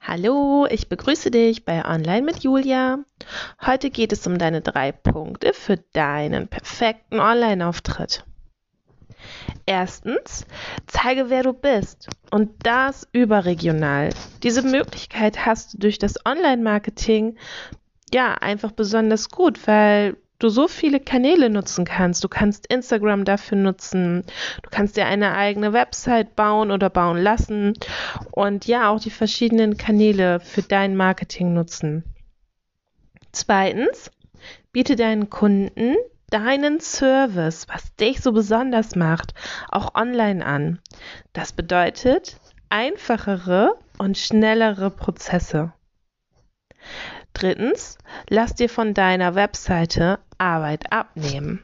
Hallo, ich begrüße dich bei Online mit Julia. Heute geht es um deine drei Punkte für deinen perfekten Online-Auftritt. Erstens, zeige, wer du bist und das überregional. Diese Möglichkeit hast du durch das Online-Marketing ja einfach besonders gut, weil du so viele Kanäle nutzen kannst. Du kannst Instagram dafür nutzen, du kannst dir eine eigene Website bauen oder bauen lassen und ja, auch die verschiedenen Kanäle für dein Marketing nutzen. Zweitens, biete deinen Kunden deinen Service, was dich so besonders macht, auch online an. Das bedeutet einfachere und schnellere Prozesse. Drittens, lass dir von deiner Webseite Arbeit abnehmen.